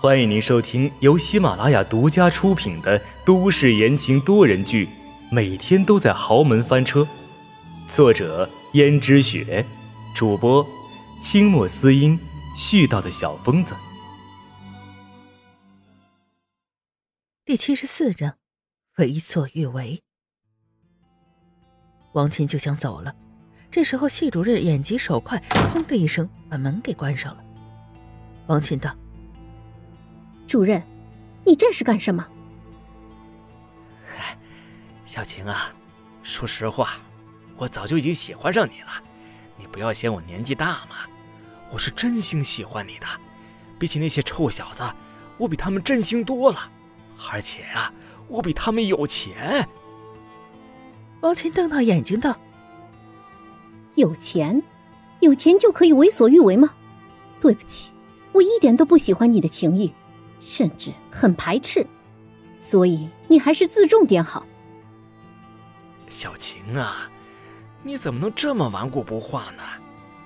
欢迎您收听由喜马拉雅独家出品的都市言情多人剧《每天都在豪门翻车》，作者：胭脂雪，主播：清墨思音，絮叨的小疯子。第七十四章，为所欲为。王琴就想走了，这时候谢主任眼疾手快，砰的一声把门给关上了。王琴道。主任，你这是干什么？嗨，小晴啊，说实话，我早就已经喜欢上你了。你不要嫌我年纪大嘛，我是真心喜欢你的。比起那些臭小子，我比他们真心多了。而且啊，我比他们有钱。王琴瞪大眼睛道：“有钱，有钱就可以为所欲为吗？对不起，我一点都不喜欢你的情谊。”甚至很排斥，所以你还是自重点好。小晴啊，你怎么能这么顽固不化呢？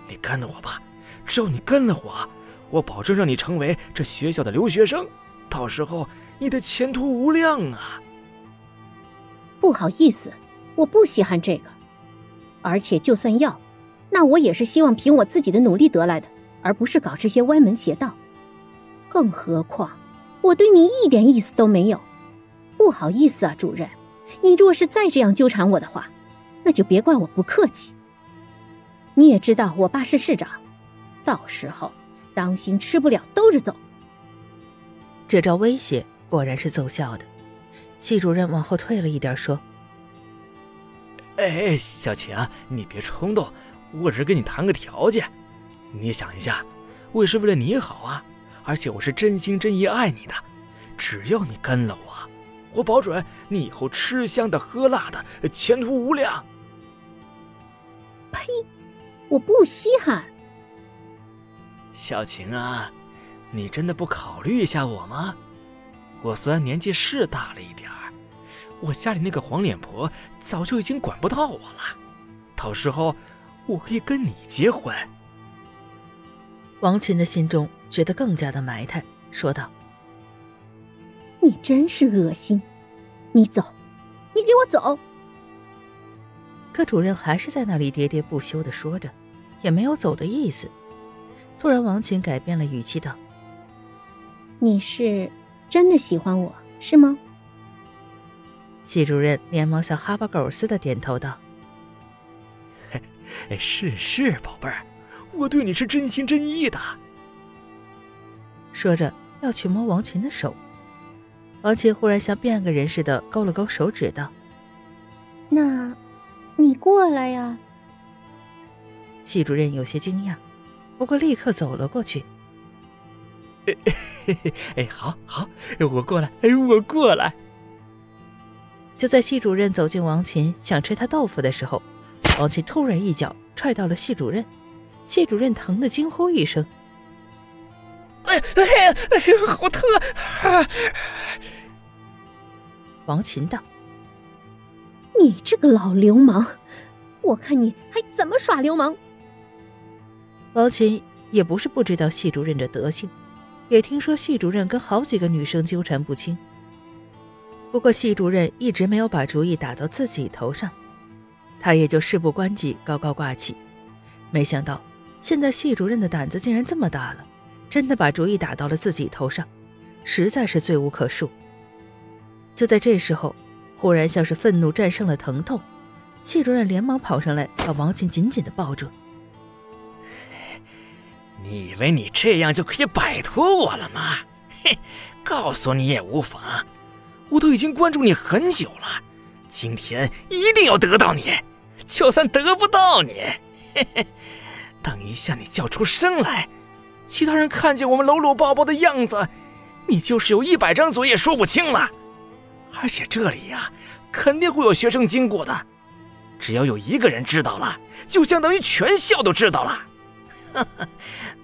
你跟了我吧，只要你跟了我，我保证让你成为这学校的留学生，到时候你的前途无量啊！不好意思，我不稀罕这个，而且就算要，那我也是希望凭我自己的努力得来的，而不是搞这些歪门邪道。更何况。我对你一点意思都没有，不好意思啊，主任。你若是再这样纠缠我的话，那就别怪我不客气。你也知道我爸是市长，到时候当心吃不了兜着走。这招威胁果然是奏效的。系主任往后退了一点，说：“哎，小晴，你别冲动，我只是跟你谈个条件。你想一下，我也是为了你好啊。”而且我是真心真意爱你的，只要你跟了我，我保准你以后吃香的喝辣的，前途无量。呸！我不稀罕。小晴啊，你真的不考虑一下我吗？我虽然年纪是大了一点儿，我家里那个黄脸婆早就已经管不到我了，到时候我可以跟你结婚。王琴的心中。觉得更加的埋汰，说道：“你真是恶心！你走，你给我走！”可主任还是在那里喋喋不休的说着，也没有走的意思。突然，王琴改变了语气道：“你是真的喜欢我是吗？”系主任连忙像哈巴狗似的点头道：“是是，宝贝儿，我对你是真心真意的。”说着要去摸王琴的手，王琴忽然像变个人似的勾了勾手指，道：“那，你过来呀。”系主任有些惊讶，不过立刻走了过去。“哎，好好，我过来，哎，我过来。”就在系主任走进王琴想吃他豆腐的时候，王琴突然一脚踹到了系主任，系主任疼得惊呼一声。哎哎哎呦，好疼啊！王琴道：“你这个老流氓，我看你还怎么耍流氓！”王琴也不是不知道系主任这德行，也听说系主任跟好几个女生纠缠不清。不过系主任一直没有把主意打到自己头上，他也就事不关己，高高挂起。没想到现在系主任的胆子竟然这么大了。真的把主意打到了自己头上，实在是罪无可恕。就在这时候，忽然像是愤怒战胜了疼痛，谢主任连忙跑上来，把王琴紧紧的抱住。你以为你这样就可以摆脱我了吗？嘿，告诉你也无妨。我都已经关注你很久了，今天一定要得到你。就算得不到你，嘿嘿，等一下你叫出声来。其他人看见我们搂搂抱抱的样子，你就是有一百张嘴也说不清了。而且这里呀，肯定会有学生经过的，只要有一个人知道了，就相当于全校都知道了。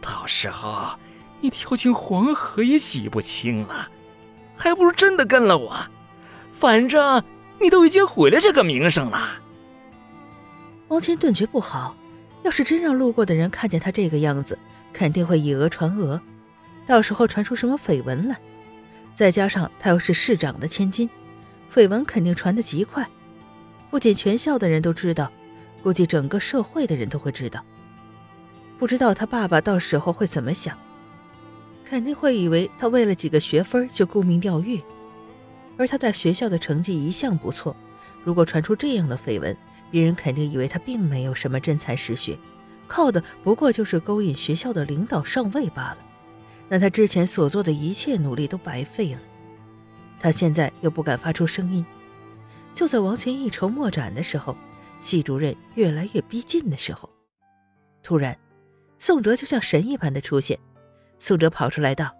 到时候你跳进黄河也洗不清了，还不如真的跟了我。反正你都已经毁了这个名声了。王谦顿觉不好，要是真让路过的人看见他这个样子。肯定会以讹传讹，到时候传出什么绯闻来，再加上他又是市长的千金，绯闻肯定传得极快，不仅全校的人都知道，估计整个社会的人都会知道。不知道他爸爸到时候会怎么想，肯定会以为他为了几个学分就沽名钓誉，而他在学校的成绩一向不错，如果传出这样的绯闻，别人肯定以为他并没有什么真才实学，靠的不过就是勾引学校的领导上位罢了。那他之前所做的一切努力都白费了。他现在又不敢发出声音，就在王琴一筹莫展的时候，系主任越来越逼近的时候，突然，宋哲就像神一般的出现。宋哲跑出来道：“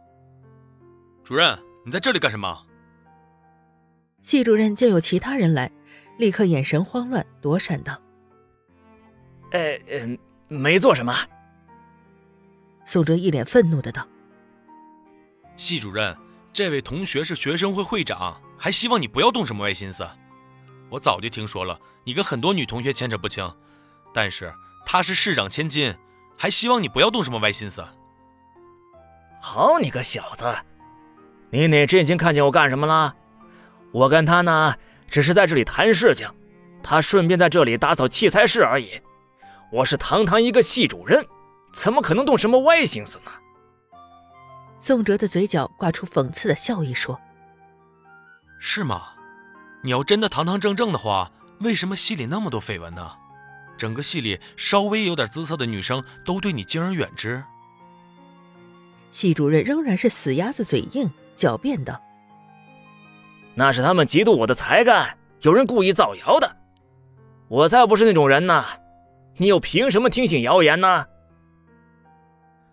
主任，你在这里干什么？”系主任见有其他人来。立刻眼神慌乱，躲闪道：“呃呃，没做什么。”宋哲一脸愤怒的道：“系主任，这位同学是学生会会长，还希望你不要动什么歪心思。我早就听说了，你跟很多女同学牵扯不清，但是他是市长千金，还希望你不要动什么歪心思。”好你个小子，你哪只眼睛看见我干什么了？我跟他呢？只是在这里谈事情，他顺便在这里打扫器材室而已。我是堂堂一个系主任，怎么可能动什么歪心思呢？宋哲的嘴角挂出讽刺的笑意，说：“是吗？你要真的堂堂正正的话，为什么系里那么多绯闻呢？整个系里稍微有点姿色的女生都对你敬而远之。”系主任仍然是死鸭子嘴硬，狡辩道。那是他们嫉妒我的才干，有人故意造谣的。我才不是那种人呢，你又凭什么听信谣言呢？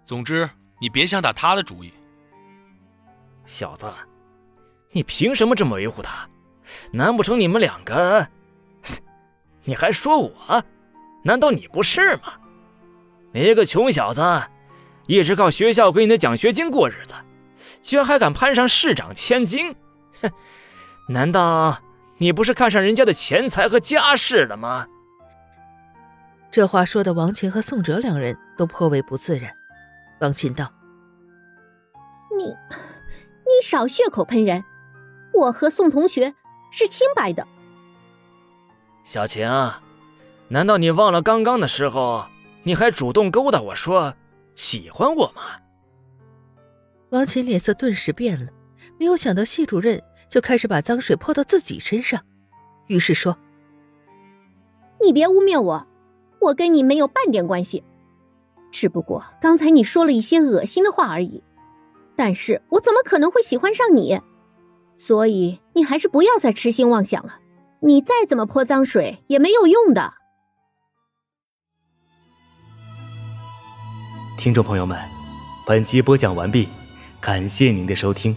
总之，你别想打他的主意。小子，你凭什么这么维护他？难不成你们两个？你还说我？难道你不是吗？你一个穷小子，一直靠学校给你的奖学金过日子，居然还敢攀上市长千金？哼！难道你不是看上人家的钱财和家世了吗？这话说的王琴和宋哲两人都颇为不自然。王琴道：“你，你少血口喷人！我和宋同学是清白的。”小晴，难道你忘了刚刚的时候，你还主动勾搭我说喜欢我吗？王琴脸色顿时变了，没有想到系主任。就开始把脏水泼到自己身上，于是说：“你别污蔑我，我跟你没有半点关系，只不过刚才你说了一些恶心的话而已。但是我怎么可能会喜欢上你？所以你还是不要再痴心妄想了。你再怎么泼脏水也没有用的。”听众朋友们，本集播讲完毕，感谢您的收听。